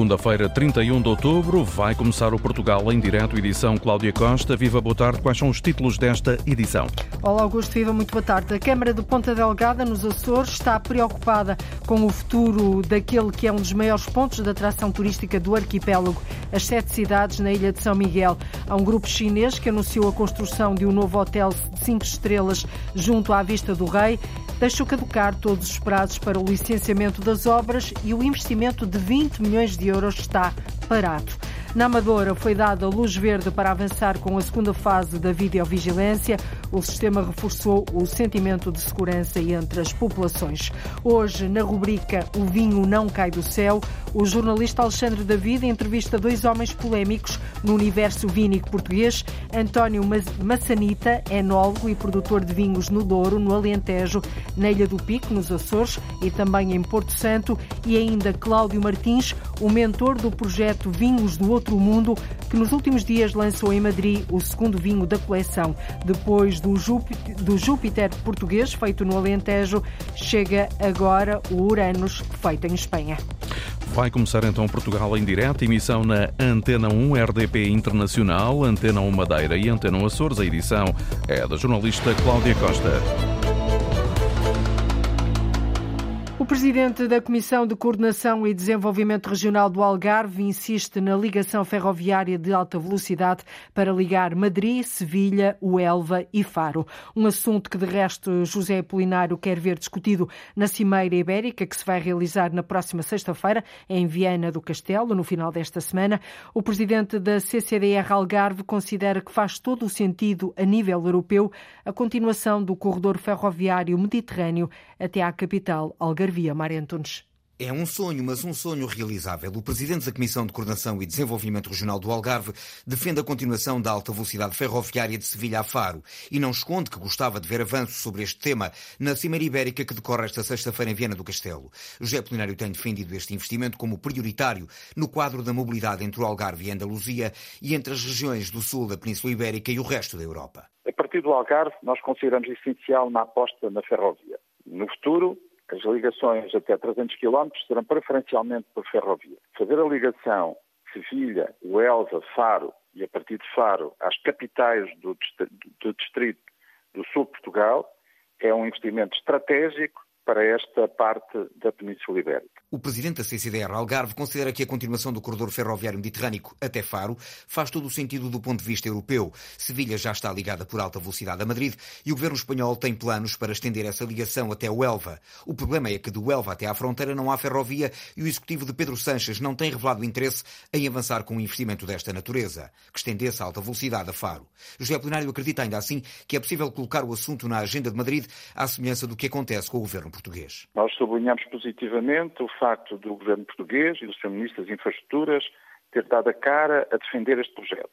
segunda-feira, 31 de outubro, vai começar o Portugal em direto, edição Cláudia Costa. Viva, boa tarde. Quais são os títulos desta edição? Olá, Augusto. Viva, muito boa tarde. A Câmara de Ponta Delgada, nos Açores, está preocupada com o futuro daquele que é um dos maiores pontos de atração turística do arquipélago, as sete cidades na ilha de São Miguel. Há um grupo chinês que anunciou a construção de um novo hotel de cinco estrelas junto à Vista do Rei deixou caducar todos os prazos para o licenciamento das obras e o investimento de 20 milhões de euros está parado. Na Amadora foi dada luz verde para avançar com a segunda fase da videovigilância. O sistema reforçou o sentimento de segurança entre as populações. Hoje, na rubrica O Vinho Não Cai do Céu, o jornalista Alexandre David entrevista dois homens polémicos no universo vínico português. António Massanita, enólogo e produtor de vinhos no Douro, no Alentejo, na Ilha do Pico, nos Açores e também em Porto Santo. E ainda Cláudio Martins, o mentor do projeto Vinhos do Outro Mundo, que nos últimos dias lançou em Madrid o segundo vinho da coleção. Depois do Júpiter, do Júpiter português, feito no Alentejo, chega agora o Uranus, feito em Espanha. Vai começar então Portugal em direto, emissão na Antena 1 RDP Internacional, Antena 1 Madeira e Antena 1 Açores. A edição é da jornalista Cláudia Costa. Presidente da Comissão de Coordenação e Desenvolvimento Regional do Algarve insiste na ligação ferroviária de alta velocidade para ligar Madrid, Sevilha, Uelva e Faro. Um assunto que, de resto, José Apolinário quer ver discutido na Cimeira Ibérica, que se vai realizar na próxima sexta-feira em Viana do Castelo, no final desta semana. O presidente da CCDR Algarve considera que faz todo o sentido, a nível europeu, a continuação do corredor ferroviário mediterrâneo até à capital Algarve. Via Mária Antunes. É um sonho, mas um sonho realizável. O presidente da Comissão de Coordenação e Desenvolvimento Regional do Algarve defende a continuação da alta velocidade ferroviária de Sevilha a Faro e não esconde que gostava de ver avanços sobre este tema na Cimeira Ibérica que decorre esta sexta-feira em Viena do Castelo. José Polinário tem defendido este investimento como prioritário no quadro da mobilidade entre o Algarve e a Andaluzia e entre as regiões do sul da Península Ibérica e o resto da Europa. A partir do Algarve, nós consideramos essencial na aposta na ferrovia. No futuro, as ligações até 300 km serão preferencialmente por ferrovia. Fazer a ligação Sevilha, Uelva, Faro e a partir de Faro às capitais do, do distrito do sul de Portugal é um investimento estratégico para esta parte da Península Ibérica. O presidente da CCDR Algarve considera que a continuação do corredor ferroviário mediterrâneo até Faro faz todo o sentido do ponto de vista europeu. Sevilha já está ligada por alta velocidade a Madrid e o governo espanhol tem planos para estender essa ligação até o Elva. O problema é que do Elva até à fronteira não há ferrovia e o executivo de Pedro Sanches não tem revelado interesse em avançar com um investimento desta natureza, que estendesse a alta velocidade a Faro. José Plenário acredita ainda assim que é possível colocar o assunto na agenda de Madrid à semelhança do que acontece com o governo português. Nós sublinhamos positivamente o facto do governo português e do Sr. Ministro das Infraestruturas ter dado a cara a defender este projeto.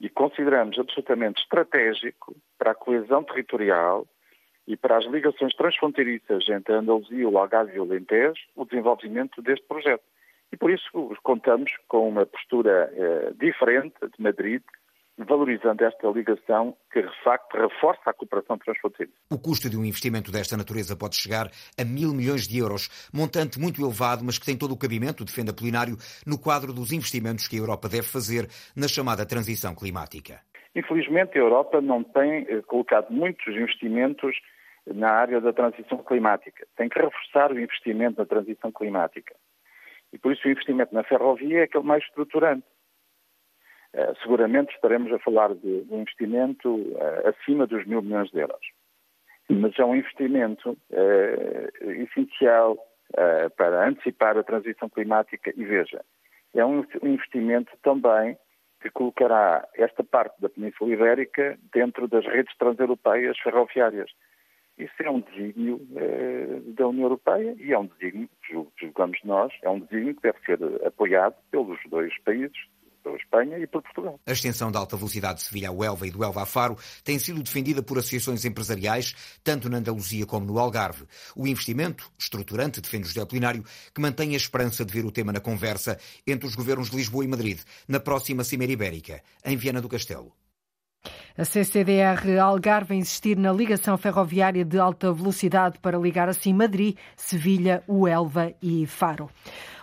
E consideramos absolutamente estratégico para a coesão territorial e para as ligações transfronteiriças entre Andaluzia, o Algarve e o Alentejo o desenvolvimento deste projeto. E por isso contamos com uma postura eh, diferente de Madrid, valorizando esta ligação que, de facto, reforça a cooperação transfronteiriça. O custo de um investimento desta natureza pode chegar a mil milhões de euros, montante muito elevado, mas que tem todo o cabimento, defende Apolinário, no quadro dos investimentos que a Europa deve fazer na chamada transição climática. Infelizmente, a Europa não tem eh, colocado muitos investimentos na área da transição climática. Tem que reforçar o investimento na transição climática. E por isso o investimento na ferrovia é aquele mais estruturante. Eh, seguramente estaremos a falar de um investimento uh, acima dos mil milhões de euros. Mas é um investimento uh, essencial para antecipar a transição climática e veja, é um investimento também que colocará esta parte da Península Ibérica dentro das redes transeuropeias ferroviárias. Isso é um desígnio da União Europeia e é um desígnio, julgamos nós, é um desígnio que deve ser apoiado pelos dois países pela Espanha e por Portugal. A extensão da alta velocidade de Sevilha a Huelva e do Elva a Faro tem sido defendida por associações empresariais, tanto na Andaluzia como no Algarve. O investimento estruturante, defende José Apolinário, que mantém a esperança de ver o tema na conversa entre os governos de Lisboa e Madrid, na próxima Cimeira Ibérica, em Viana do Castelo. A CCDR Algarve insistir na ligação ferroviária de alta velocidade para ligar assim Madrid, Sevilha, Huelva e Faro.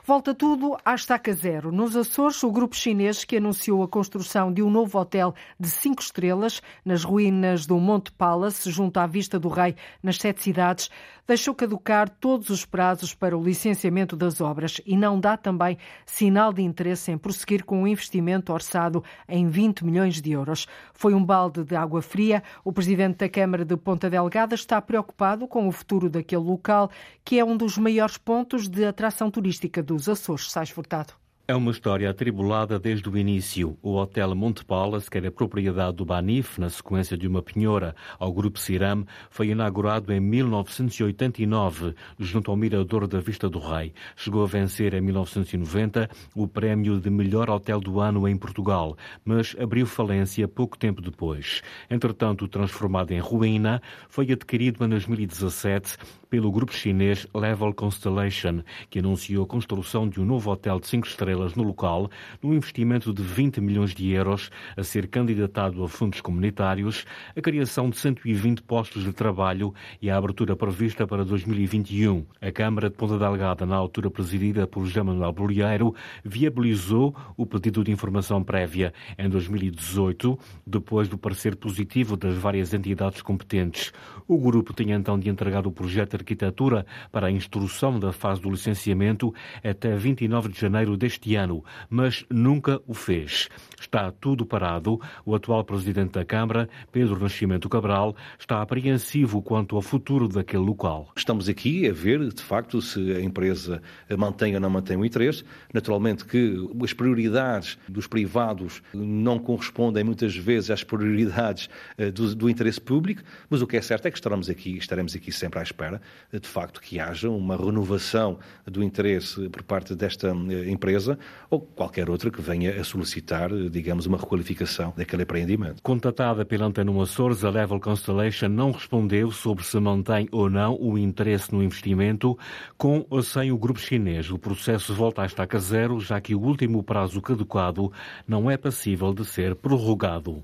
Volta tudo à estaca zero. Nos Açores, o grupo chinês que anunciou a construção de um novo hotel de cinco estrelas nas ruínas do Monte Palace, junto à Vista do Rei, nas sete cidades, deixou caducar todos os prazos para o licenciamento das obras e não dá também sinal de interesse em prosseguir com o um investimento orçado em 20 milhões de euros. Foi um balde de água fria. O presidente da Câmara de Ponta Delgada está preocupado com o futuro daquele local, que é um dos maiores pontos de atração turística do dos Açores. Sais Furtado. É uma história atribulada desde o início. O Hotel Monte Palace, que era propriedade do Banif, na sequência de uma penhora ao Grupo Ciram, foi inaugurado em 1989, junto ao Mirador da Vista do Rei. Chegou a vencer em 1990 o prémio de melhor hotel do ano em Portugal, mas abriu falência pouco tempo depois. Entretanto, transformado em ruína, foi adquirido em 2017 pelo grupo chinês Level Constellation, que anunciou a construção de um novo hotel de cinco estrelas no local, num investimento de 20 milhões de euros a ser candidatado a fundos comunitários, a criação de 120 postos de trabalho e a abertura prevista para 2021. A Câmara de Ponta Delgada, na altura presidida por José Manuel Bolieiro, viabilizou o pedido de informação prévia em 2018, depois do parecer positivo das várias entidades competentes. O grupo tinha então de entregar o projeto Arquitetura para a instrução da fase do licenciamento até 29 de janeiro deste ano, mas nunca o fez. Está tudo parado. O atual presidente da Câmara, Pedro Nascimento Cabral, está apreensivo quanto ao futuro daquele local. Estamos aqui a ver, de facto, se a empresa mantém ou não mantém o interesse. Naturalmente que as prioridades dos privados não correspondem muitas vezes às prioridades eh, do, do interesse público, mas o que é certo é que estaremos aqui, estaremos aqui sempre à espera de facto, que haja uma renovação do interesse por parte desta eh, empresa ou qualquer outra que venha a solicitar, digamos, uma requalificação daquele empreendimento. Contatada pela Antena Açores, a Level Constellation não respondeu sobre se mantém ou não o interesse no investimento com ou sem o grupo chinês. O processo volta a estaca zero, já que o último prazo caducado não é passível de ser prorrogado.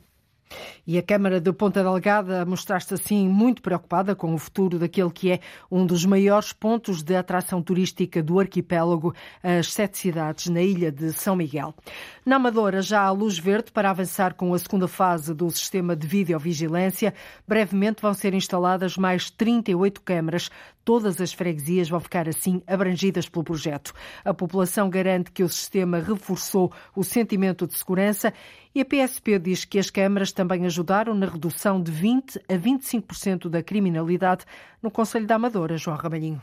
E a Câmara de Ponta Delgada mostrar-se assim muito preocupada com o futuro daquele que é um dos maiores pontos de atração turística do arquipélago, as sete cidades na ilha de São Miguel. Na Amadora já há luz verde para avançar com a segunda fase do sistema de videovigilância. Brevemente vão ser instaladas mais 38 câmaras. Todas as freguesias vão ficar assim abrangidas pelo projeto. A população garante que o sistema reforçou o sentimento de segurança e a PSP diz que as câmaras também ajudaram na redução de 20 a 25% da criminalidade no Conselho da Amadora, João Ramalhinho.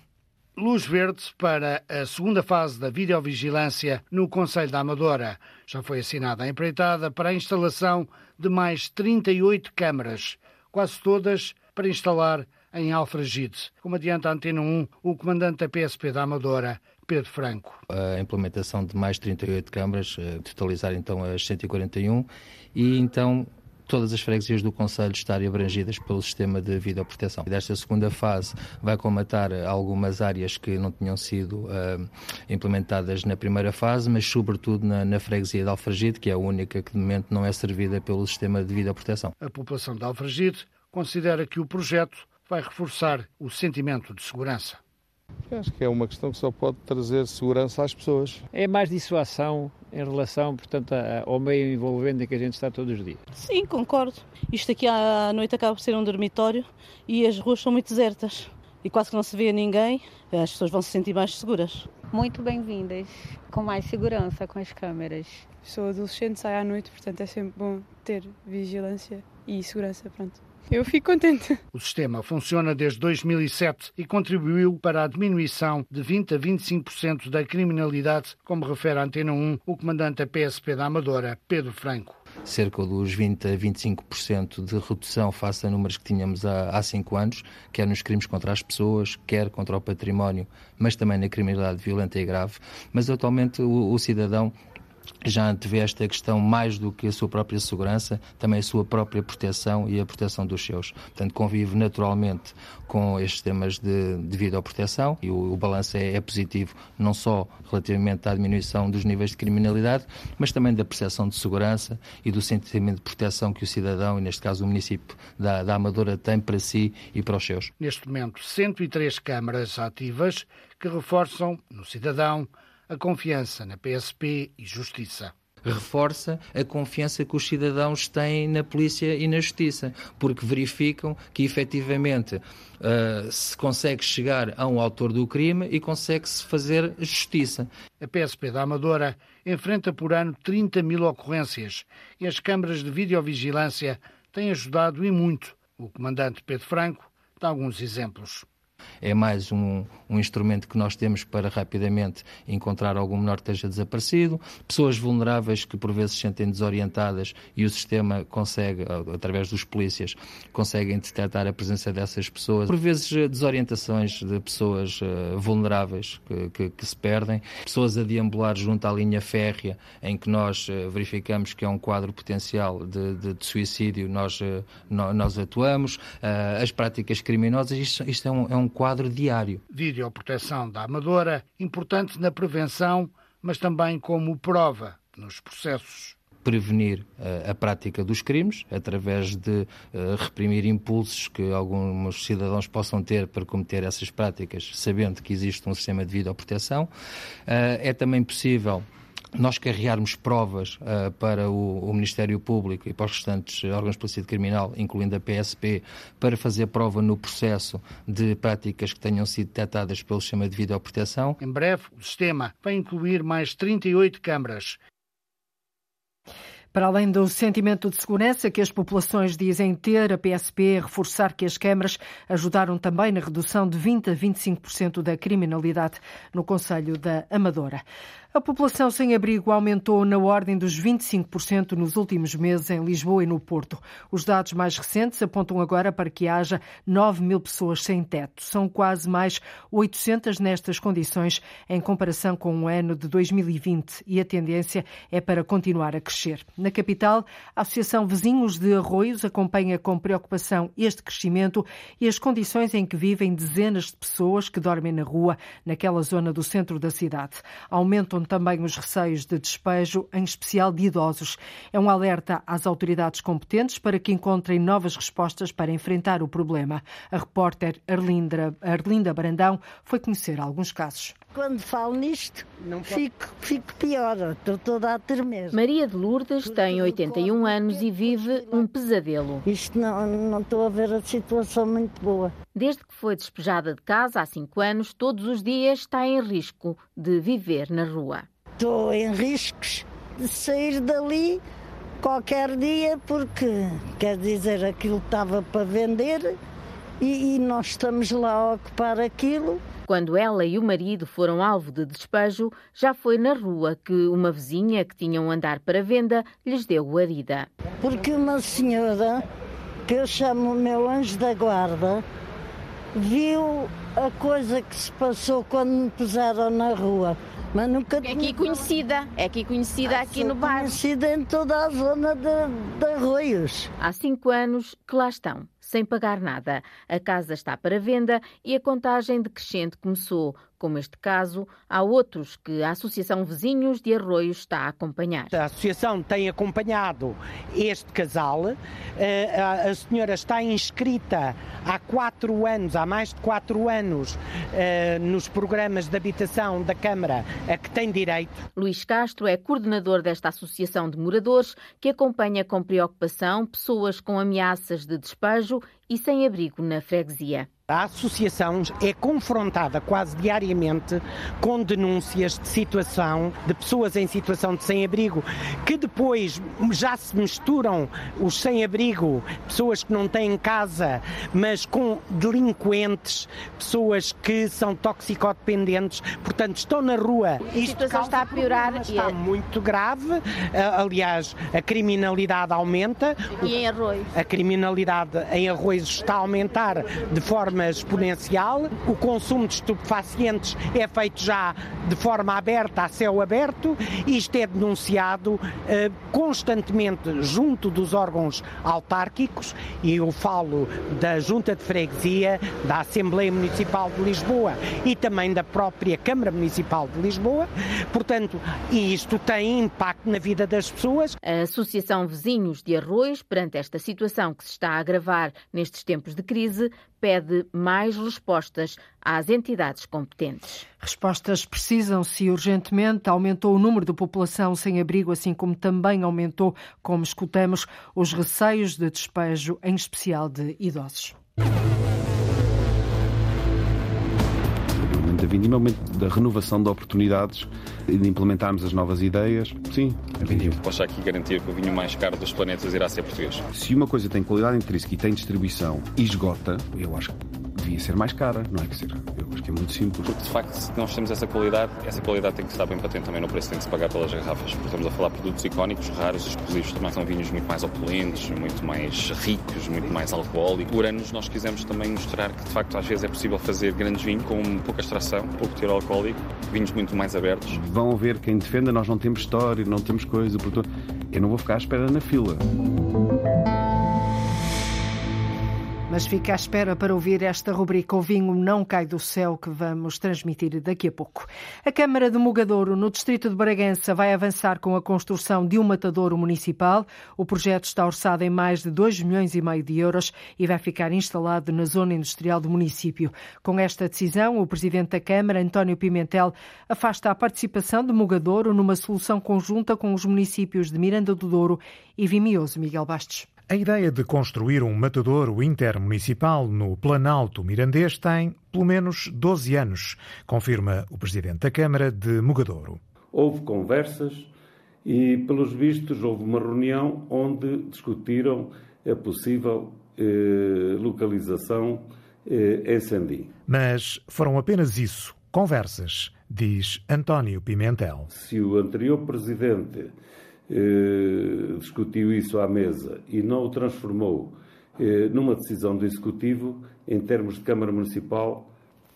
Luz verde para a segunda fase da videovigilância no Conselho da Amadora. Já foi assinada a empreitada para a instalação de mais 38 câmaras, quase todas para instalar em Alfragide. Como adianta a Antena 1, o comandante da PSP da Amadora, Pedro Franco. A implementação de mais 38 câmaras, eh, totalizar então as 141, e então todas as freguesias do Conselho estarem abrangidas pelo sistema de videoproteção. Desta segunda fase vai comatar algumas áreas que não tinham sido uh, implementadas na primeira fase, mas sobretudo na, na freguesia de Alfragide, que é a única que de momento não é servida pelo sistema de videoproteção. A população de Alfragide considera que o projeto vai reforçar o sentimento de segurança. Acho que é uma questão que só pode trazer segurança às pessoas. É mais dissuasão em relação, portanto, ao meio envolvente em que a gente está todos os dias. Sim, concordo. Isto aqui à noite acaba por ser um dormitório e as ruas são muito desertas e quase que não se vê ninguém. As pessoas vão se sentir mais seguras. Muito bem-vindas, com mais segurança com as câmeras. Sou adolescente, saio à noite, portanto é sempre bom ter vigilância e segurança, pronto. Eu fico contente. O sistema funciona desde 2007 e contribuiu para a diminuição de 20 a 25% da criminalidade, como refere a Antena 1 o comandante da PSP da Amadora, Pedro Franco cerca dos 20 a 25% de redução face a números que tínhamos há, há cinco anos, quer nos crimes contra as pessoas, quer contra o património, mas também na criminalidade violenta e grave. Mas atualmente o, o cidadão já antevê esta questão mais do que a sua própria segurança, também a sua própria proteção e a proteção dos seus. Portanto, convive naturalmente com estes temas de, de videoproteção e o, o balanço é, é, positivo, não só relativamente à diminuição dos níveis de criminalidade, mas também da percepção de segurança e do sentimento de proteção que o cidadão, e neste caso o município da, da Amadora, tem para si e para os seus. Neste momento, 103 câmaras ativas que reforçam no cidadão a confiança na PSP e Justiça reforça a confiança que os cidadãos têm na polícia e na justiça, porque verificam que efetivamente uh, se consegue chegar a um autor do crime e consegue-se fazer justiça. A PSP da Amadora enfrenta por ano 30 mil ocorrências e as câmaras de videovigilância têm ajudado e muito. O comandante Pedro Franco dá alguns exemplos é mais um, um, instrumento que nós temos para rapidamente encontrar algum menor que esteja desaparecido, pessoas vulneráveis que por vezes se sentem desorientadas e o sistema consegue, através dos polícias, conseguem detectar a presença dessas pessoas, por vezes desorientações de pessoas uh, vulneráveis que, que, que, se perdem, pessoas a deambular junto à linha férrea em que nós uh, verificamos que é um quadro potencial de, de, de suicídio, nós, uh, nós atuamos, as práticas criminosas, isto, isto é um, é um quadro diário. Videoproteção da Amadora, importante na prevenção, mas também como prova nos processos prevenir uh, a prática dos crimes, através de uh, reprimir impulsos que alguns cidadãos possam ter para cometer essas práticas, sabendo que existe um sistema de videoproteção. Uh, é também possível nós carregarmos provas uh, para o, o, Ministério Público e para os restantes órgãos de polícia criminal, incluindo a PSP, para fazer prova no processo de práticas que tenham sido detectadas pelo sistema de videoproteção. Em breve, o sistema vai incluir mais 38 câmaras para além do sentimento de segurança que as populações dizem ter, a PSP reforçar que as câmaras ajudaram também na redução de 20 a 25% da criminalidade no Conselho da Amadora. A população sem abrigo aumentou na ordem dos 25% nos últimos meses em Lisboa e no Porto. Os dados mais recentes apontam agora para que haja 9 mil pessoas sem teto. São quase mais 800 nestas condições em comparação com o ano de 2020 e a tendência é para continuar a crescer. Na capital, a Associação Vizinhos de Arroios acompanha com preocupação este crescimento e as condições em que vivem dezenas de pessoas que dormem na rua, naquela zona do centro da cidade. Aumentam também os receios de despejo, em especial de idosos. É um alerta às autoridades competentes para que encontrem novas respostas para enfrentar o problema. A repórter Arlinda, Arlinda Brandão foi conhecer alguns casos. Quando falo nisto, fico, fico pior, estou toda a tremer. Maria de Lourdes tem 81 anos e vive um pesadelo. Isto não, não estou a ver a situação muito boa. Desde que foi despejada de casa há cinco anos, todos os dias está em risco de viver na rua. Estou em riscos de sair dali qualquer dia porque, quer dizer, aquilo estava para vender e, e nós estamos lá a ocupar aquilo quando ela e o marido foram alvo de despejo, já foi na rua que uma vizinha que tinha um andar para venda lhes deu guarida. Porque uma senhora, que eu chamo o meu anjo da guarda, viu a coisa que se passou quando me puseram na rua. Mas nunca... É aqui conhecida, é aqui conhecida ah, aqui no bairro. conhecida em toda a zona de, de Arroios. Há cinco anos que lá estão sem pagar nada. A casa está para venda e a contagem decrescente começou. Como este caso, há outros que a Associação Vizinhos de Arroios está a acompanhar. A Associação tem acompanhado este casal. Eh, a senhora está inscrita há quatro anos, há mais de quatro anos, eh, nos programas de habitação da Câmara a que tem direito. Luís Castro é coordenador desta Associação de Moradores que acompanha com preocupação pessoas com ameaças de despejo e sem abrigo na freguesia. A associação é confrontada quase diariamente com denúncias de situação de pessoas em situação de sem-abrigo que depois já se misturam os sem-abrigo, pessoas que não têm casa, mas com delinquentes, pessoas que são toxicodependentes, portanto estão na rua. A situação está a piorar. Está é... muito grave. Aliás, a criminalidade aumenta. E em arroz? A criminalidade em arroz está a aumentar de forma forma exponencial. O consumo de estupefacientes é feito já de forma aberta, a céu aberto. Isto é denunciado eh, constantemente junto dos órgãos autárquicos e eu falo da Junta de Freguesia, da Assembleia Municipal de Lisboa e também da própria Câmara Municipal de Lisboa. Portanto, isto tem impacto na vida das pessoas. A Associação Vizinhos de Arroz, perante esta situação que se está a agravar nestes tempos de crise, pede mais respostas às entidades competentes. Respostas precisam-se urgentemente. Aumentou o número de população sem abrigo, assim como também aumentou, como escutamos, os receios de despejo, em especial de idosos. Vindima, aumento da renovação de oportunidades e de implementarmos as novas ideias. Sim, a vindima. Posso aqui garantir que o vinho mais caro dos planetas irá ser português. Se uma coisa tem qualidade intrínseca e tem distribuição e esgota, eu acho que devia ser mais cara, não é? que ser, eu acho que é muito simples. Porque de facto, se nós temos essa qualidade, essa qualidade tem que estar bem patente também no preço, tem que se pagar pelas garrafas. Porque estamos a falar de produtos icónicos, raros, exclusivos, também são vinhos muito mais opulentes, muito mais ricos, muito mais alcoólicos. Por anos nós quisemos também mostrar que de facto às vezes é possível fazer grandes vinhos com pouca extração, pouco teor alcoólico, vinhos muito mais abertos. Vão ver quem defenda, nós não temos história, não temos coisa, portanto, eu não vou ficar à espera na fila. Mas fica à espera para ouvir esta rubrica O Vinho Não Cai do Céu, que vamos transmitir daqui a pouco. A Câmara de Mugadouro, no distrito de Bragança, vai avançar com a construção de um matadouro municipal. O projeto está orçado em mais de 2 milhões e meio de euros e vai ficar instalado na zona industrial do município. Com esta decisão, o presidente da Câmara, António Pimentel, afasta a participação de Mugadouro numa solução conjunta com os municípios de Miranda do Douro e Vimioso. Miguel Bastos. A ideia de construir um matadouro intermunicipal no Planalto Mirandês tem pelo menos 12 anos, confirma o presidente da Câmara de Mugadouro. Houve conversas e, pelos vistos, houve uma reunião onde discutiram a possível eh, localização eh, em Sandim. Mas foram apenas isso, conversas, diz António Pimentel. Se o anterior presidente eh, discutiu isso à mesa e não o transformou eh, numa decisão do Executivo, em termos de Câmara Municipal,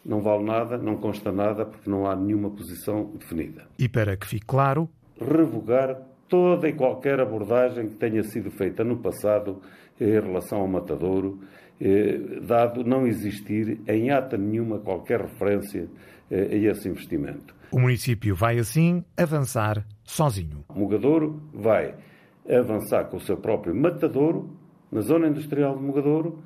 não vale nada, não consta nada, porque não há nenhuma posição definida. E para que fique claro, revogar toda e qualquer abordagem que tenha sido feita no passado em relação ao matadouro, eh, dado não existir em ata nenhuma qualquer referência a esse investimento. O município vai assim avançar sozinho. O Mugadouro vai avançar com o seu próprio matadouro na zona industrial de Mugadouro,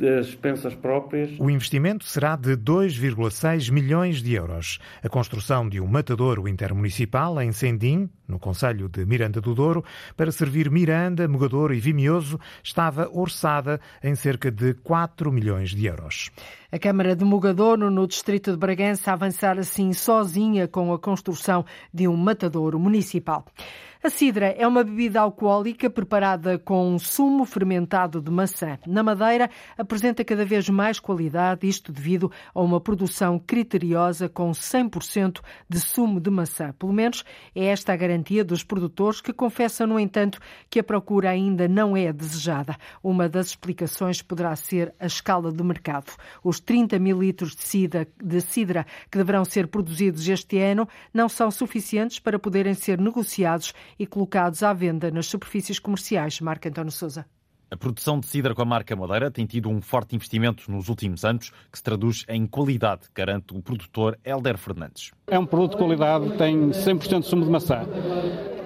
as expensas próprias. O investimento será de 2,6 milhões de euros. A construção de um matadouro intermunicipal em Sendim, no Conselho de Miranda do Douro, para servir Miranda, Mugadouro e Vimioso, estava orçada em cerca de 4 milhões de euros. A Câmara de Mugadouro, no distrito de Bragança, avançar assim sozinha com a construção de um matadouro municipal. A cidra é uma bebida alcoólica preparada com um sumo fermentado de maçã. Na Madeira, apresenta cada vez mais qualidade, isto devido a uma produção criteriosa com 100% de sumo de maçã. Pelo menos é esta a garantia dos produtores que confessam, no entanto, que a procura ainda não é desejada. Uma das explicações poderá ser a escala do mercado. Os 30 mil litros de cidra, de cidra que deverão ser produzidos este ano não são suficientes para poderem ser negociados e colocados à venda nas superfícies comerciais. Marco António Souza. A produção de cidra com a marca Madeira tem tido um forte investimento nos últimos anos, que se traduz em qualidade, garante o produtor Helder Fernandes. É um produto de qualidade, tem 100% de sumo de maçã.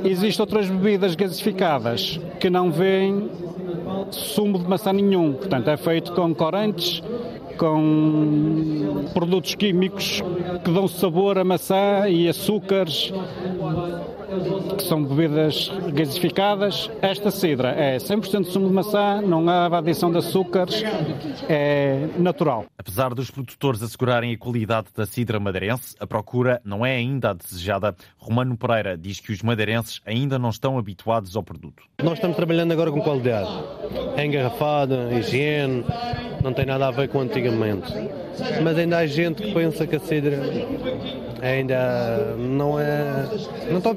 Existem outras bebidas gasificadas que não vêm sumo de maçã nenhum, portanto é feito com corantes, com produtos químicos que dão sabor a maçã e açúcares são bebidas gasificadas. Esta cidra é 100% de sumo de maçã, não há adição de açúcares, é natural. Apesar dos produtores assegurarem a qualidade da cidra madeirense, a procura não é ainda a desejada. Romano Pereira diz que os madeirenses ainda não estão habituados ao produto. Nós estamos trabalhando agora com qualidade. É engarrafada, higiene, não tem nada a ver com antigamente. Mas ainda há gente que pensa que a cidra ainda não é. não estão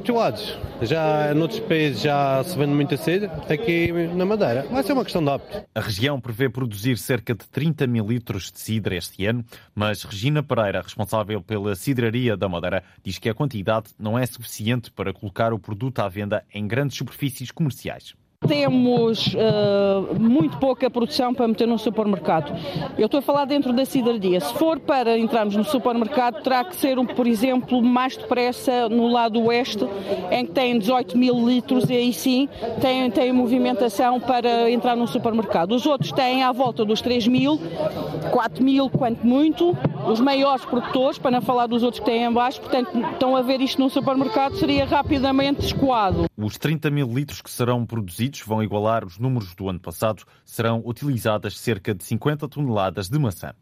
Já noutros países já se vende muita cidra, aqui na Madeira. Vai ser uma questão de hábito. A região prevê produzir cerca de 30 mil litros de cidra este ano, mas Regina Pereira, responsável pela cidraria da Madeira, diz que a quantidade não é suficiente para colocar o produto à venda em grandes superfícies comerciais. Temos uh, muito pouca produção para meter no supermercado. Eu estou a falar dentro da cidadania. Se for para entrarmos no supermercado, terá que ser, um, por exemplo, mais depressa no lado oeste, em que tem 18 mil litros e aí sim tem, tem movimentação para entrar no supermercado. Os outros têm à volta dos 3 mil 4 mil, quanto muito, os maiores produtores, para não falar dos outros que têm em baixo, portanto, estão a ver isto num supermercado, seria rapidamente escoado. Os 30 mil litros que serão produzidos vão igualar os números do ano passado, serão utilizadas cerca de 50 toneladas de maçã.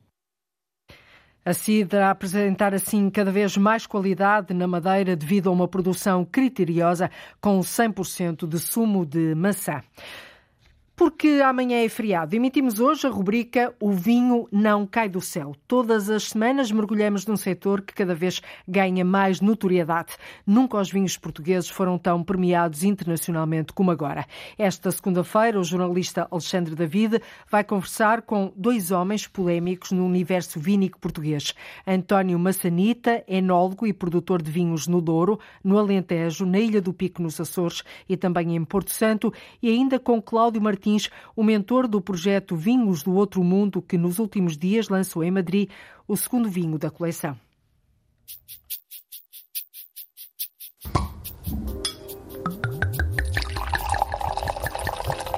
A Cidra a apresentar assim cada vez mais qualidade na madeira devido a uma produção criteriosa com 100% de sumo de maçã. Porque amanhã é feriado, emitimos hoje a rubrica O Vinho Não Cai do Céu. Todas as semanas mergulhamos num setor que cada vez ganha mais notoriedade. Nunca os vinhos portugueses foram tão premiados internacionalmente como agora. Esta segunda-feira, o jornalista Alexandre David vai conversar com dois homens polémicos no universo vínico português. António Massanita, enólogo e produtor de vinhos no Douro, no Alentejo, na Ilha do Pico, nos Açores e também em Porto Santo, e ainda com Cláudio Martins Martins, o mentor do projeto Vinhos do Outro Mundo, que nos últimos dias lançou em Madrid o segundo vinho da coleção.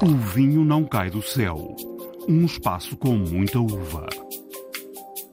O vinho não cai do céu. Um espaço com muita uva.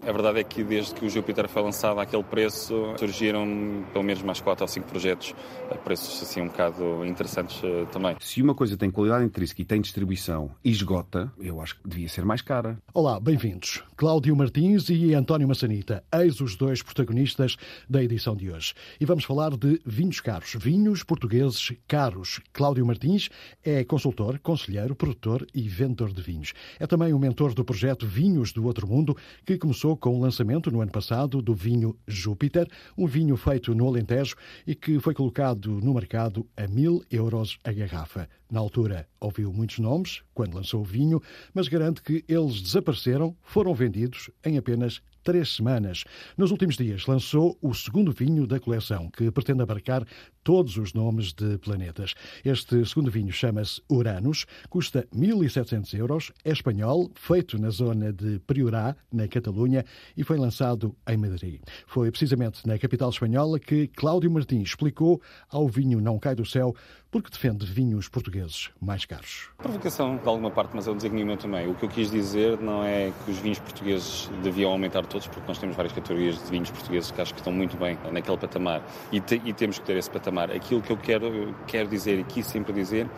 A verdade é que desde que o Júpiter foi lançado àquele preço, surgiram pelo menos mais 4 ou 5 projetos a preços assim um bocado interessantes uh, também. Se uma coisa tem qualidade intrínseca e tem distribuição e esgota, eu acho que devia ser mais cara. Olá, bem-vindos. Cláudio Martins e António Massanita, eis os dois protagonistas da edição de hoje. E vamos falar de vinhos caros, vinhos portugueses caros. Cláudio Martins é consultor, conselheiro, produtor e vendedor de vinhos. É também o mentor do projeto Vinhos do Outro Mundo, que começou com o lançamento no ano passado do vinho Júpiter, um vinho feito no Alentejo e que foi colocado no mercado a mil euros a garrafa. Na altura, ouviu muitos nomes quando lançou o vinho, mas garante que eles desapareceram, foram vendidos em apenas três semanas. Nos últimos dias lançou o segundo vinho da coleção, que pretende abarcar todos os nomes de planetas. Este segundo vinho chama-se Uranus, custa 1.700 euros, é espanhol, feito na zona de Priorá, na Catalunha, e foi lançado em Madrid. Foi precisamente na capital espanhola que Cláudio Martins explicou ao vinho Não Cai do Céu porque defende vinhos portugueses mais caros. Provocação de alguma parte, mas é um designo também. O que eu quis dizer não é que os vinhos portugueses deviam aumentar todos, porque nós temos várias categorias de vinhos portugueses que acho que estão muito bem naquele patamar e, te, e temos que ter esse patamar. Aquilo que eu quero, quero dizer e quis sempre dizer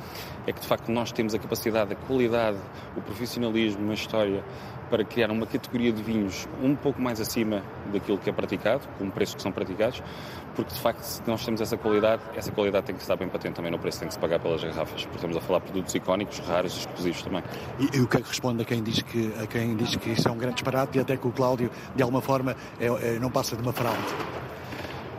é que de facto nós temos a capacidade, a qualidade, o profissionalismo, a história para criar uma categoria de vinhos um pouco mais acima daquilo que é praticado, com preços que são praticados, porque de facto, se nós temos essa qualidade, essa qualidade tem que estar bem patente também no preço, tem que se pagar pelas garrafas, porque estamos a falar de produtos icónicos, raros e exclusivos também. E, e, o que é que responde a quem diz que, a quem diz que isso é um grande disparate e até que o Cláudio, de alguma forma, é, é, não passa de uma fraude?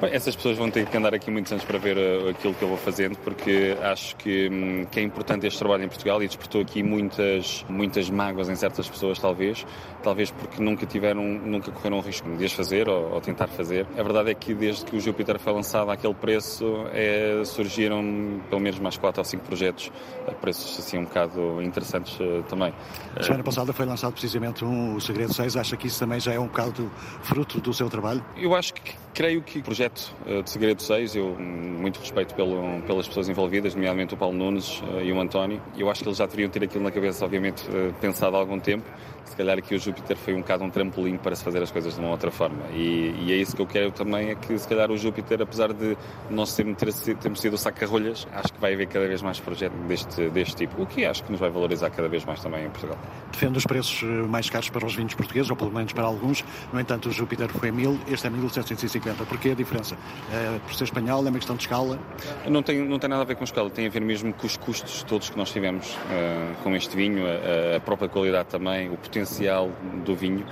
Bem, essas pessoas vão ter que andar aqui muitos anos para ver uh, aquilo que eu vou fazendo, porque acho que, um, que, é importante este trabalho em Portugal e despertou aqui muitas, muitas mágoas em certas pessoas, talvez, talvez porque nunca tiveram, nunca correram o risco de as fazer ou, ou, tentar fazer. A verdade é que desde que o Júpiter foi lançado àquele preço, é, surgiram pelo menos mais 4 ou 5 projetos a preços assim um bocado interessantes uh, também. A semana passada foi lançado precisamente um O Segredo 6, acha que isso também já é um bocado fruto do seu trabalho? Eu acho que creio que o projeto uh, de Segredo 6, eu muito respeito pelo, pelas pessoas envolvidas, nomeadamente o Paulo Nunes uh, e o António. Eu acho que eles já deveriam ter aquilo na cabeça, obviamente, uh, pensado há algum tempo. Se calhar aqui o Júpiter foi um bocado um trampolim para se fazer as coisas de uma outra forma. E, e é isso que eu quero também, é que se calhar o Júpiter, apesar de nós termos, termos sido o saca-rolhas, acho que vai haver cada vez mais projetos deste, deste tipo, o que acho que nos vai valorizar cada vez mais também em Portugal. Defende os preços mais caros para os vinhos portugueses, ou pelo menos para alguns. No entanto, o Júpiter foi 1000, este é 1750. Porquê a diferença? É, por ser espanhol, é uma questão de escala? Não tem, não tem nada a ver com escala, tem a ver mesmo com os custos todos que nós tivemos uh, com este vinho, a, a própria qualidade também, o potencial do vinho,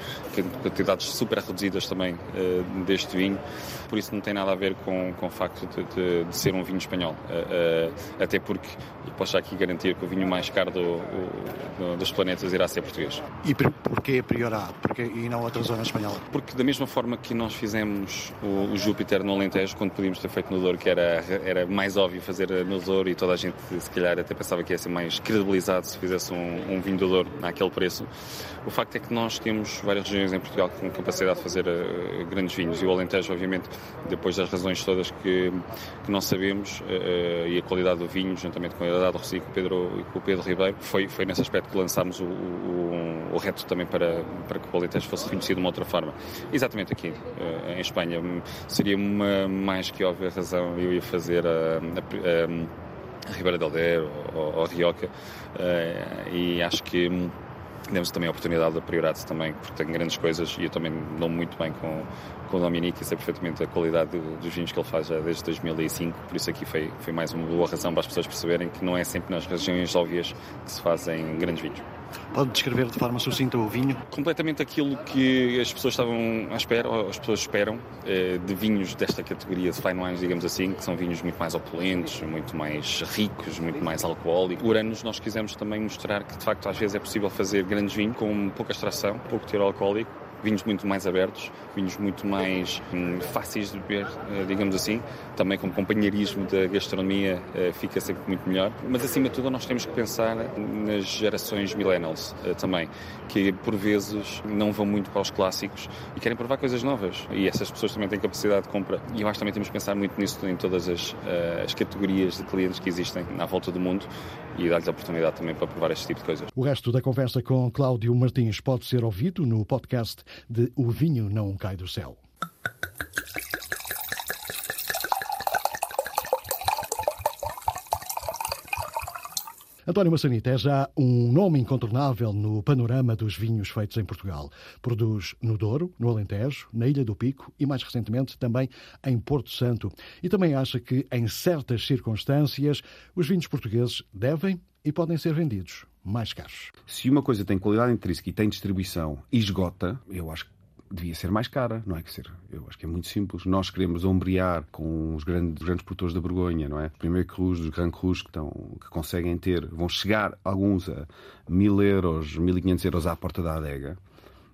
quantidades super reduzidas também uh, deste vinho, por isso não tem nada a ver com, com o facto de, de, de ser um vinho espanhol. Uh, uh, até porque posso já aqui garantir que o vinho mais caro do, do, dos planetas irá ser português. E por, porquê Priorá porque, e não outra zona espanhola? Porque da mesma forma que nós fizemos o, o Júpiter no Alentejo, quando podíamos ter feito no Douro, que era, era mais óbvio fazer no Douro e toda a gente se calhar até pensava que ia ser mais credibilizado se fizesse um, um vinho do Douro naquele preço, O facto é que nós temos várias regiões em Portugal com capacidade de fazer uh, grandes vinhos e o Alentejo, obviamente, depois das razões todas que, que nós sabemos uh, e a qualidade do vinho, juntamente com a qualidade do Recife Pedro, com o Pedro Ribeiro, foi, foi nesse aspecto que lançámos o, o, o reto também para, para que o Alentejo fosse reconhecido de uma outra forma. Exatamente aqui, uh, em Espanha. Seria uma mais que óbvia razão eu ia fazer a, a, a Ribeira del Douro ou, ou a Rioca e acho que demos também a oportunidade da Priorato também, porque tem grandes coisas e eu também dou muito bem com, com o Dominique e sei perfeitamente a qualidade dos vinhos que ele faz já desde 2005, por isso aqui foi, foi mais uma boa razão para as pessoas perceberem que não é sempre nas regiões óbvias que se fazem grandes vinhos. Pode descrever de forma sucinta o vinho? Completamente aquilo que as pessoas estavam à espera, ou as pessoas esperam, eh, de vinhos desta categoria de fine wines, digamos assim, que são vinhos muito mais opulentes, muito mais ricos, muito mais alcoólicos. Por anos nós quisemos também mostrar que de facto às vezes é possível fazer grandes vinhos com pouca extração, pouco teor alcoólico, vinhos muito mais abertos, vinhos muito mais hum, fáceis de beber, eh, digamos assim. Também com o companheirismo da gastronomia uh, fica sempre muito melhor. Mas acima de tudo nós temos que pensar nas gerações millennials uh, também, que por vezes não vão muito para os clássicos e querem provar coisas novas. E essas pessoas também têm capacidade de compra. E eu acho que também temos que pensar muito nisso em todas as, as categorias de clientes que existem à volta do mundo e dar-lhes a oportunidade também para provar este tipo de coisas. O resto da conversa com Cláudio Martins pode ser ouvido no podcast de O Vinho Não Cai do Céu. António Massanita é já um nome incontornável no panorama dos vinhos feitos em Portugal. Produz no Douro, no Alentejo, na Ilha do Pico e, mais recentemente, também em Porto Santo. E também acha que, em certas circunstâncias, os vinhos portugueses devem e podem ser vendidos mais caros. Se uma coisa tem qualidade intrínseca e tem distribuição e esgota, eu acho que devia ser mais cara, não é? Que ser, eu acho que é muito simples. Nós queremos ombrear com os grandes, grandes produtores da Borgonha, não é? Primeiro Cruz, os Grand Cruz que, estão, que conseguem ter, vão chegar alguns a mil euros, mil e quinhentos euros à porta da adega.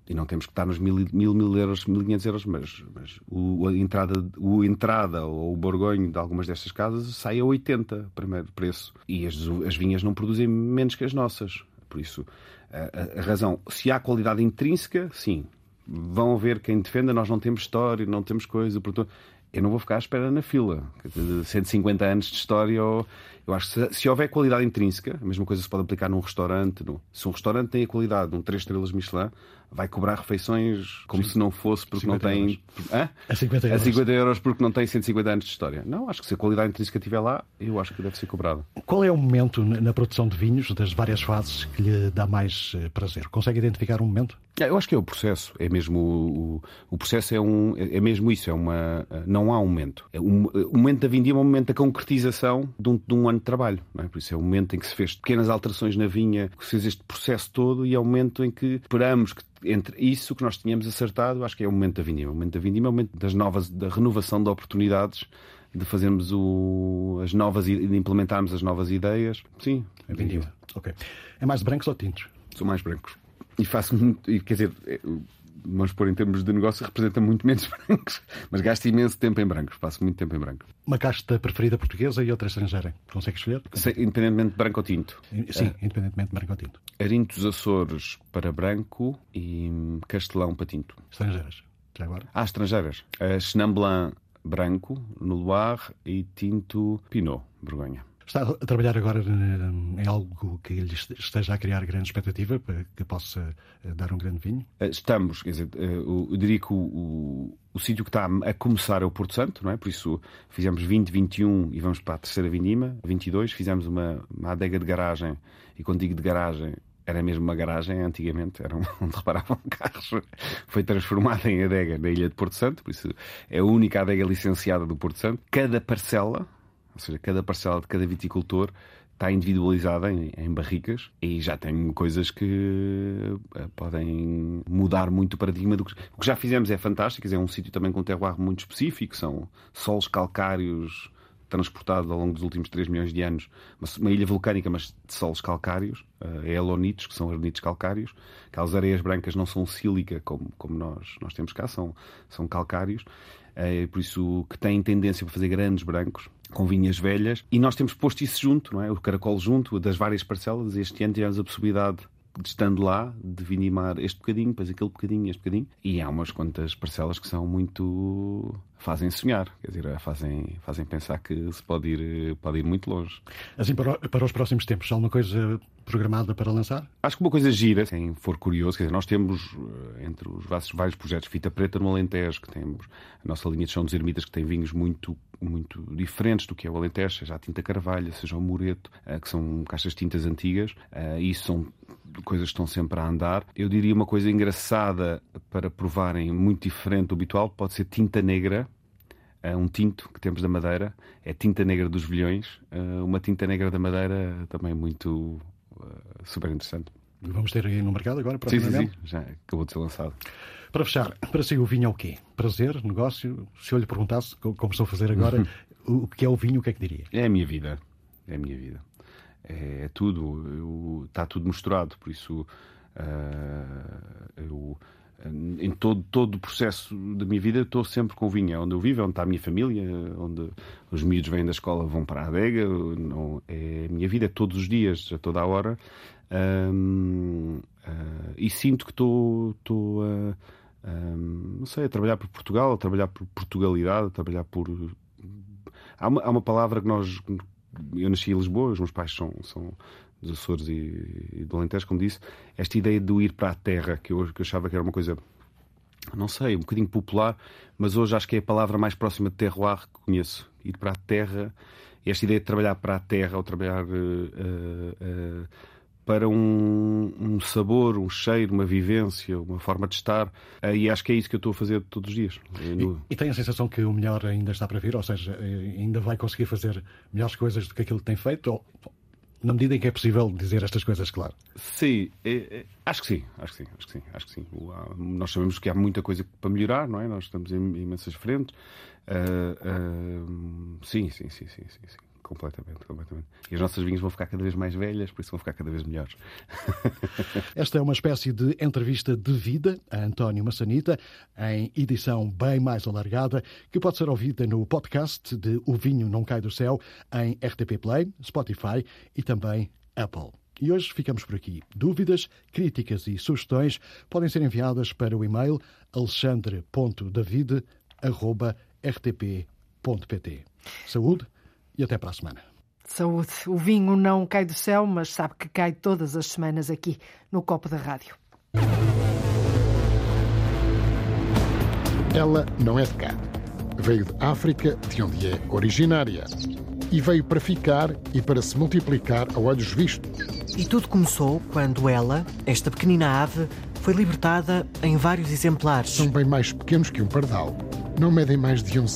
E não temos que estar nos mil, mil, mil euros, mil quinhentos euros, mas, mas o, a entrada, o entrada ou o borgonho de algumas destas casas sai a 80, primeiro preço. E as, as vinhas não produzem menos que as nossas. Por isso, a, a, a razão, se há qualidade intrínseca, sim, vão ver quem defenda, nós não temos história, não temos coisa, portanto, eu não vou ficar à espera na fila. 150 anos de história, eu acho que se, se, houver qualidade intrínseca, a mesma coisa se pode aplicar num restaurante. No, se um restaurante tem a qualidade de um 3 estrelas Michelin, vai cobrar refeições como Sim. se não fosse porque não tem. Euros. Hã? A 50 euros. A 50 euros porque não tem 150 anos de história. Não, acho que se a qualidade intrínseca estiver lá, eu acho que deve ser cobrada. Qual é o momento na produção de vinhos, das várias fases, que lhe dá mais eh, prazer? Consegue identificar um momento? É, eu acho que é o processo. É mesmo o, o processo é um é mesmo isso. É uma não há um momento. É um, o momento da vindima é um momento da concretização de um, de um ano de trabalho. É? Por isso é o momento em que se fez pequenas alterações na vinha, que se fez este processo todo e é o momento em que esperamos que entre isso que nós tínhamos acertado, acho que é o momento da vindima. O momento da vindima é o momento das novas, da renovação de oportunidades, de fazermos o, as novas de implementarmos as novas ideias. Sim, é vindima. Ok. É mais de brancos ou tintos? São mais brancos. E faço muito, e, quer dizer, é, vamos pôr em termos de negócio, representa muito menos brancos, mas gasto imenso tempo em brancos, passo muito tempo em branco. Uma casta preferida portuguesa e outra estrangeira? Consegue escolher? independentemente de branco ou tinto. Sim, uh, independentemente de branco ou tinto. Arintos Açores para branco e Castelão para tinto. Estrangeiras, já agora? Ah, estrangeiras. A Chenin Blanc branco no Loire e tinto Pinot, Borgonha. Está a trabalhar agora em algo que lhe esteja a criar grande expectativa para que possa eh, dar um grande vinho? Eh, estamos, quer dizer, eh, eu diria que o, o, o sítio que está a começar é o Porto Santo, não é? Por isso fizemos 20, 21 e vamos para a terceira vindima, 22, fizemos uma, uma adega de garagem, e quando digo de garagem, era mesmo uma garagem antigamente, era onde reparavam carros. Foi transformada em adega na ilha de Porto Santo, por isso é a única adega licenciada do Porto Santo. Cada parcela ou seja, cada parcela de cada viticultor está individualizada em, em, barricas e já tem coisas que uh, podem mudar muito o paradigma do que... O que já fizemos é fantástico, é um sítio também com um terroir muito específico, são solos calcários transportados ao longo dos últimos 3 milhões de anos, uma, ilha vulcânica, mas de solos calcários, uh, elonitos, que são granitos calcários. Aquelas areias brancas não são sílica como, como nós, nós temos cá, são, são calcários. É por isso que têm tendência para fazer grandes brancos com vinhas velhas, e nós temos posto isso junto, não é? O caracol junto das várias parcelas. Este ano tivemos a possibilidade estando lá, de vindimar este bocadinho, depois aquele bocadinho, este bocadinho. E há umas quantas parcelas que são muito. Fazem sonhar, quer dizer, fazem, fazem pensar que se pode ir, pode ir muito longe. Assim, para, para os próximos tempos, há alguma coisa programada para lançar? Acho que uma coisa gira, quem for curioso, quer dizer, nós temos eh, entre os vários projetos Fita Preta no Alentejo, que temos a nossa linha de chão dos ermitas, que tem vinhos muito muito diferentes do que é o Alentejo, seja a tinta carvalha, seja o mureto, eh, que são caixas tintas antigas, eh, e isso são coisas que estão sempre a andar. Eu diria uma coisa engraçada para provarem, muito diferente do habitual, pode ser tinta negra, um tinto que temos da Madeira, é tinta negra dos Vilhões, uma tinta negra da Madeira também muito super interessante. Vamos ter aí no mercado agora? Sim, sim, sim, já acabou de ser lançado. Para fechar, para si o vinho é o quê? Prazer, negócio? Se eu lhe perguntasse, como estou a fazer agora, o que é o vinho, o que é que diria? É a minha vida. É a minha vida. É, é tudo. Eu, está tudo misturado, por isso uh, eu em todo, todo o processo da minha vida estou sempre com vinho. É onde eu vivo, é onde está a minha família, onde os miúdos vêm da escola vão para a adega. Não, é a minha vida é todos os dias, a toda a hora. Um, uh, ah, e sinto que estou, a, um, não sei, a trabalhar por Portugal, a trabalhar por Portugalidade, a trabalhar por. Há uma, há uma palavra que nós. Eu nasci em Lisboa, os meus pais são, são dos Açores e, e do Alentejo, como disse, esta ideia de ir para a terra, que eu, que eu achava que era uma coisa, não sei, um bocadinho popular, mas hoje acho que é a palavra mais próxima de terroir que conheço. Ir para a terra, esta ideia de trabalhar para a terra, ou trabalhar uh, uh, para um, um, sabor, um cheiro, uma vivência, uma forma de estar, e acho que é isso que eu estou a fazer todos os dias. No... E, e, tem a sensação que o melhor ainda está para vir, ou seja, ainda vai conseguir fazer melhores coisas do que aquilo que tem feito, ou na medida em que é possível dizer estas coisas, claro. Sim, é, é, acho que sim, acho que sim, acho que sim, acho que sim. Nós sabemos que há muita coisa para melhorar, não é? Nós estamos em imensas frentes. Uh, uh, sim, sim, sim, sim, sim, sim completamente, completamente. E as nossas vinhas vão ficar cada vez mais velhas, por isso vão ficar cada vez melhores. Esta é uma espécie de entrevista de vida a António Massanita, em edição bem mais alargada, que pode ser ouvida no podcast de O Vinho Não Cai do Céu, em RTP Play, Spotify e também Apple. E hoje ficamos por aqui. Dúvidas, críticas e sugestões podem ser enviadas para o e-mail alexandre.david.rtp.pt. Saúde! E até para a semana. Saúde. O vinho não cai do céu, mas sabe que cai todas as semanas aqui no Copo da Rádio. Ela não é de cá. Veio de África, de onde é originária. E veio para ficar e para se multiplicar a olhos vistos. E tudo começou quando ela, esta pequenina ave, foi libertada em vários exemplares. São bem mais pequenos que um pardal. Não medem mais de 11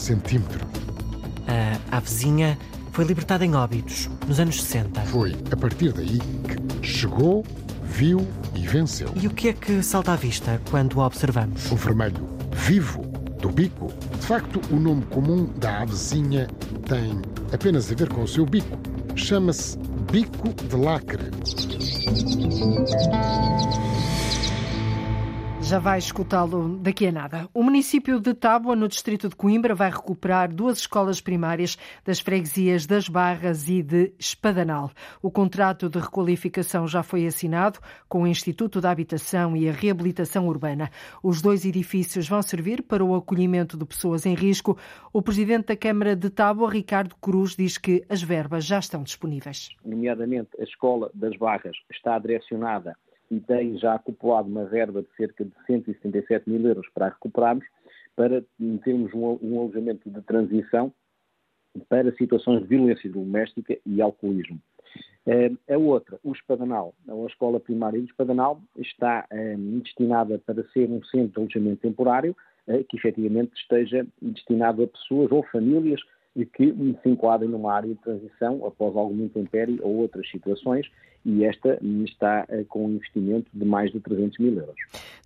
centímetros. A avezinha foi libertada em Óbidos, nos anos 60. Foi a partir daí que chegou, viu e venceu. E o que é que salta à vista quando a observamos? O vermelho vivo do bico. De facto, o nome comum da avezinha tem apenas a ver com o seu bico. Chama-se bico de lacre. Já vai escutá-lo daqui a nada. O município de Tábua, no distrito de Coimbra, vai recuperar duas escolas primárias das freguesias das Barras e de Espadanal. O contrato de requalificação já foi assinado com o Instituto da Habitação e a Reabilitação Urbana. Os dois edifícios vão servir para o acolhimento de pessoas em risco. O presidente da Câmara de Tábua, Ricardo Cruz, diz que as verbas já estão disponíveis. Nomeadamente, a escola das Barras está direcionada e tem já acumulado uma verba de cerca de 177 mil euros para recuperarmos, para termos um, um alojamento de transição para situações de violência doméstica e alcoolismo. Uh, a outra, o Espadanal, a escola primária do Espadanal, está uh, destinada para ser um centro de alojamento temporário, uh, que efetivamente esteja destinado a pessoas ou famílias que se enquadrem numa área de transição após algum intempério ou outras situações e esta está eh, com um investimento de mais de 300 mil euros.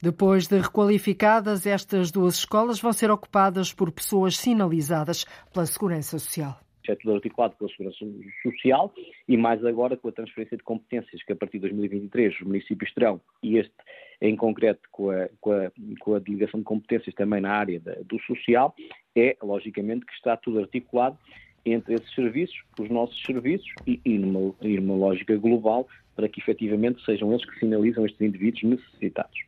Depois de requalificadas, estas duas escolas vão ser ocupadas por pessoas sinalizadas pela Segurança Social tudo articulado pela Segurança Social e mais agora com a transferência de competências que a partir de 2023 os municípios terão e este em concreto com a, com a, com a delegação de competências também na área do social, é logicamente que está tudo articulado entre esses serviços, os nossos serviços e, e, numa, e numa lógica global para que efetivamente sejam eles que sinalizam estes indivíduos necessitados.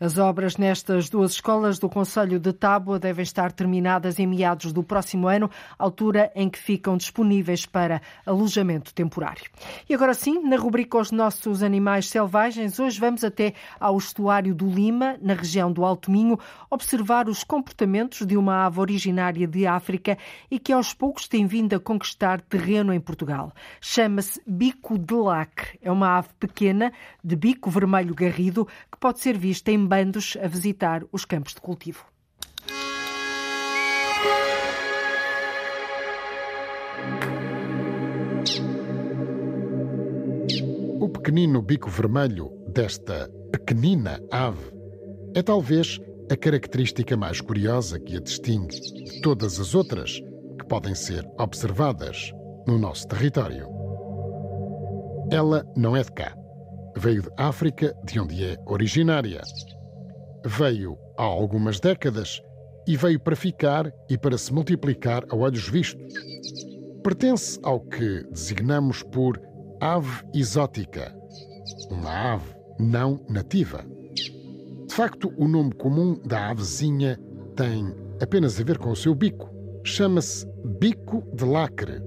As obras nestas duas escolas do Conselho de Tábua devem estar terminadas em meados do próximo ano, altura em que ficam disponíveis para alojamento temporário. E agora sim, na rubrica Os Nossos Animais Selvagens, hoje vamos até ao estuário do Lima, na região do Alto Minho, observar os comportamentos de uma ave originária de África e que aos poucos tem vindo a conquistar terreno em Portugal. Chama-se bico de lacre. É uma ave pequena, de bico vermelho garrido, que pode ser vista em bandos a visitar os campos de cultivo. O pequenino bico vermelho desta pequenina ave é talvez a característica mais curiosa que a distingue de todas as outras que podem ser observadas no nosso território. Ela não é de cá. Veio de África, de onde é originária. Veio há algumas décadas e veio para ficar e para se multiplicar a olhos vistos. Pertence ao que designamos por ave exótica, uma ave não nativa. De facto, o nome comum da avezinha tem apenas a ver com o seu bico. Chama-se bico de lacre.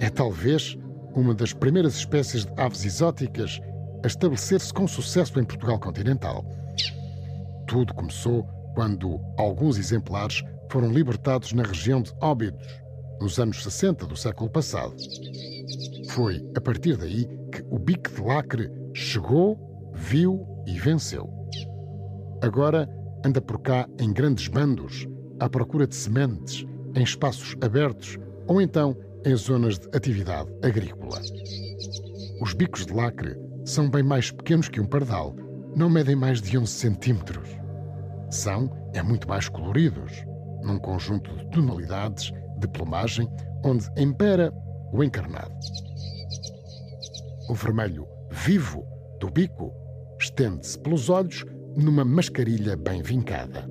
É talvez uma das primeiras espécies de aves exóticas a estabelecer-se com sucesso em Portugal continental. Tudo começou quando alguns exemplares foram libertados na região de Óbidos, nos anos 60 do século passado. Foi a partir daí que o bico de lacre chegou, viu e venceu. Agora anda por cá em grandes bandos, à procura de sementes, em espaços abertos ou então em zonas de atividade agrícola. Os bicos de lacre são bem mais pequenos que um pardal, não medem mais de 11 centímetros. São é muito mais coloridos, num conjunto de tonalidades de plumagem onde impera o encarnado. O vermelho vivo do bico estende-se pelos olhos numa mascarilha bem vincada.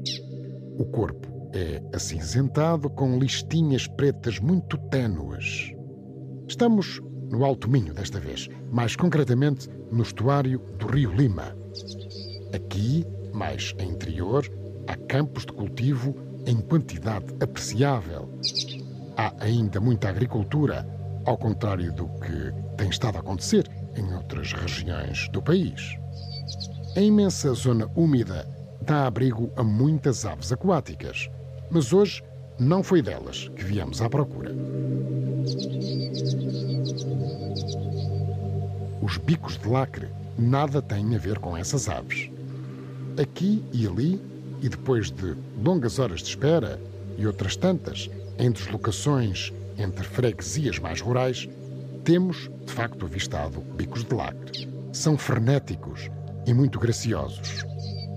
O corpo é acinzentado com listinhas pretas muito ténues. Estamos no Alto Minho desta vez, mais concretamente no estuário do Rio Lima. Aqui, mais em interior, há campos de cultivo em quantidade apreciável. Há ainda muita agricultura, ao contrário do que tem estado a acontecer em outras regiões do país. A imensa zona úmida dá abrigo a muitas aves aquáticas, mas hoje não foi delas que viemos à procura. Os bicos de lacre nada têm a ver com essas aves. Aqui e ali, e depois de longas horas de espera e outras tantas em deslocações entre freguesias mais rurais, temos, de facto, avistado bicos de lacre. São frenéticos e muito graciosos.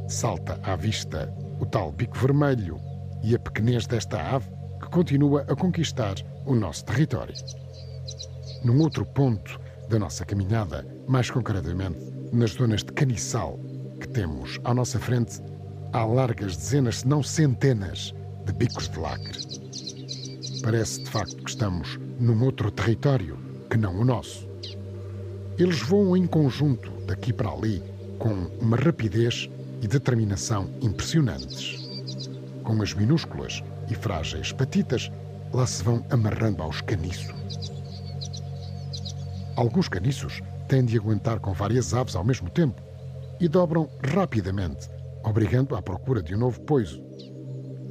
Salta à vista o tal bico vermelho e a pequenez desta ave que continua a conquistar o nosso território. Num outro ponto da nossa caminhada, mais concretamente nas zonas de caniçal que temos à nossa frente, há largas dezenas, se não centenas, de bicos de lacre. Parece de facto que estamos num outro território que não o nosso. Eles voam em conjunto daqui para ali com uma rapidez e determinação impressionantes. Com as minúsculas e frágeis patitas, lá se vão amarrando aos caniços. Alguns caniços têm de aguentar com várias aves ao mesmo tempo e dobram rapidamente, obrigando à procura de um novo poiso.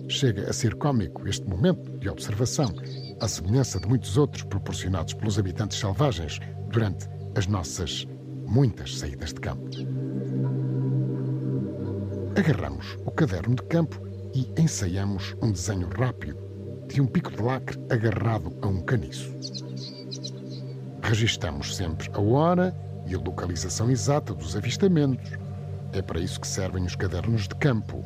Chega a ser cômico este momento de observação, à semelhança de muitos outros proporcionados pelos habitantes selvagens durante as nossas muitas saídas de campo. Agarramos o caderno de campo e ensaiamos um desenho rápido de um pico de lacre agarrado a um caniço. Registamos sempre a hora e a localização exata dos avistamentos. É para isso que servem os cadernos de campo.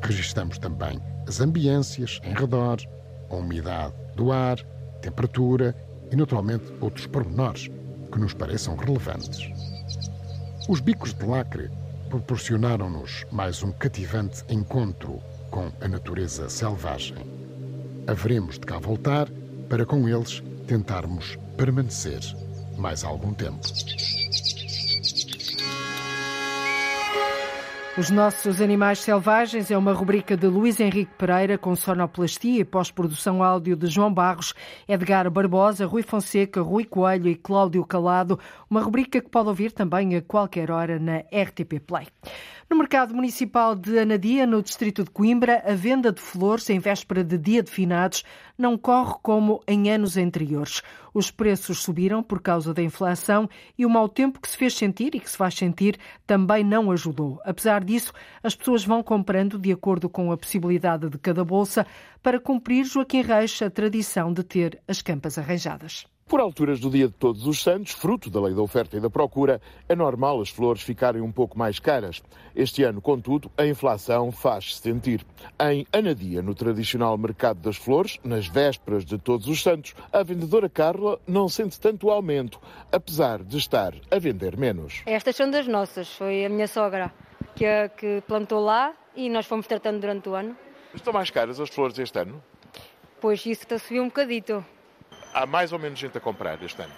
Registamos também as ambiências em redor, a umidade do ar, temperatura e, naturalmente, outros pormenores que nos pareçam relevantes. Os bicos de lacre proporcionaram-nos mais um cativante encontro com a natureza selvagem. Haveremos de cá voltar para com eles tentarmos permanecer mais algum tempo. Os Nossos Animais Selvagens é uma rubrica de Luís Henrique Pereira com sonoplastia e pós-produção áudio de João Barros, Edgar Barbosa, Rui Fonseca, Rui Coelho e Cláudio Calado. Uma rubrica que pode ouvir também a qualquer hora na RTP Play. No mercado municipal de Anadia, no distrito de Coimbra, a venda de flores em véspera de dia de finados não corre como em anos anteriores. Os preços subiram por causa da inflação e o mau tempo que se fez sentir e que se faz sentir também não ajudou. Apesar disso, as pessoas vão comprando de acordo com a possibilidade de cada bolsa para cumprir Joaquim Reis a tradição de ter as campas arranjadas. Por alturas do Dia de Todos os Santos, fruto da lei da oferta e da procura, é normal as flores ficarem um pouco mais caras. Este ano, contudo, a inflação faz-se sentir. Em Anadia, no tradicional mercado das flores, nas vésperas de Todos os Santos, a vendedora Carla não sente tanto aumento, apesar de estar a vender menos. Estas são das nossas, foi a minha sogra que, que plantou lá e nós fomos tratando durante o ano. Estão mais caras as flores este ano? Pois isso está a subir um bocadito. Há mais ou menos gente a comprar este ano?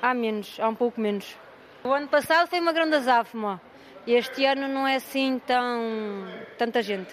Há menos, há um pouco menos. O ano passado foi uma grande azáfama. Este ano não é assim tão tanta gente.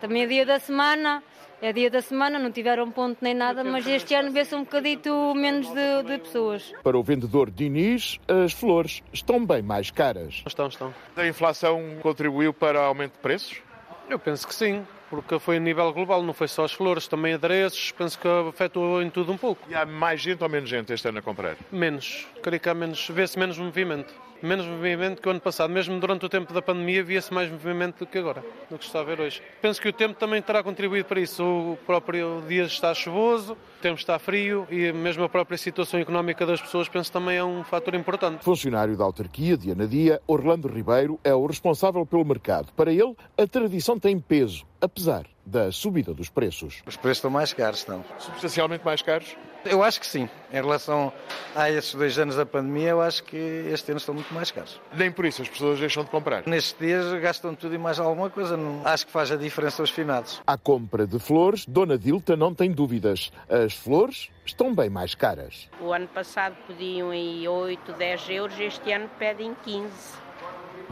Também é dia da semana, é dia da semana, não tiveram ponto nem nada, mas este ano vê-se um bocadito menos de, de, pessoas. Para o vendedor Diniz, as flores estão bem mais caras. Estão, estão. A inflação contribuiu para o aumento de preços? Eu penso que sim porque foi a nível global, não foi só as flores, também adereços, penso que afetou em tudo um pouco. E há mais gente ou menos gente este ano a comprar? Menos, creio que há menos, vê-se menos movimento. Menos movimento que o ano passado, mesmo durante o tempo da pandemia, via-se mais movimento do que agora, do que está a ver hoje. Penso que o tempo também terá contribuído para isso. O próprio dia está chuvoso, o tempo está frio e mesmo a própria situação económica das pessoas, penso também é um fator importante. Funcionário da autarquia de Anadia, Orlando Ribeiro é o responsável pelo mercado. Para ele, a tradição tem peso apesar da subida dos preços. Os preços estão mais caros, estão. Substancialmente mais caros? Eu acho que sim. Em relação a esses dois anos da pandemia, eu acho que este ano estão muito mais caros. Nem por isso as pessoas deixam de comprar? Nestes dias gastam tudo e mais alguma coisa. Não... Acho que faz a diferença aos finados. À compra de flores, Dona Dilta não tem dúvidas. As flores estão bem mais caras. O ano passado pediam em 8, 10 euros, este ano pedem 15.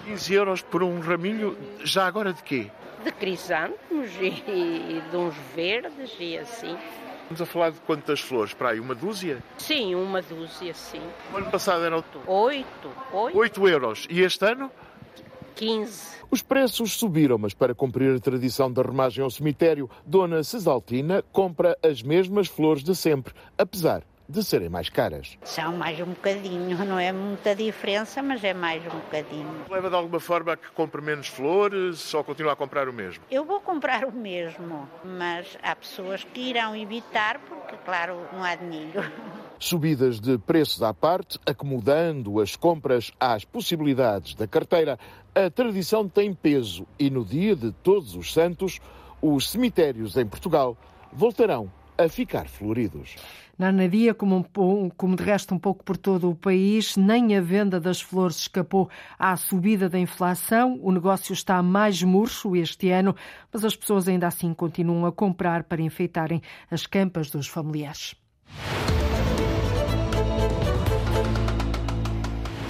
15 euros por um raminho, já agora de quê? De crisântemos e, e de uns verdes e assim. Estamos a falar de quantas flores? Para aí, uma dúzia? Sim, uma dúzia, sim. O ano passado eram... Oito. Oito, Oito euros. E este ano? 15. Os preços subiram, mas para cumprir a tradição da remagem ao cemitério, Dona Cesaltina compra as mesmas flores de sempre, apesar de serem mais caras. São mais um bocadinho, não é muita diferença, mas é mais um bocadinho. Leva de alguma forma a que compre menos flores ou continua a comprar o mesmo? Eu vou comprar o mesmo, mas há pessoas que irão evitar porque, claro, não há dinheiro. Subidas de preços à parte, acomodando as compras às possibilidades da carteira, a tradição tem peso e no dia de Todos os Santos, os cemitérios em Portugal voltarão a ficar floridos. Na Anadia, como, como de resto um pouco por todo o país, nem a venda das flores escapou à subida da inflação. O negócio está mais murcho este ano, mas as pessoas ainda assim continuam a comprar para enfeitarem as campas dos familiares.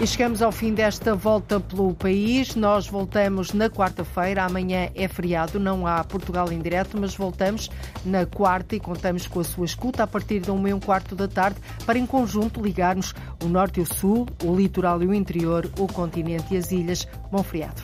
E chegamos ao fim desta volta pelo país. Nós voltamos na quarta-feira. Amanhã é feriado, não há Portugal em direto, mas voltamos na quarta e contamos com a sua escuta a partir de uma e um quarto da tarde para, em conjunto, ligarmos o norte e o sul, o litoral e o interior, o continente e as ilhas. Bom feriado.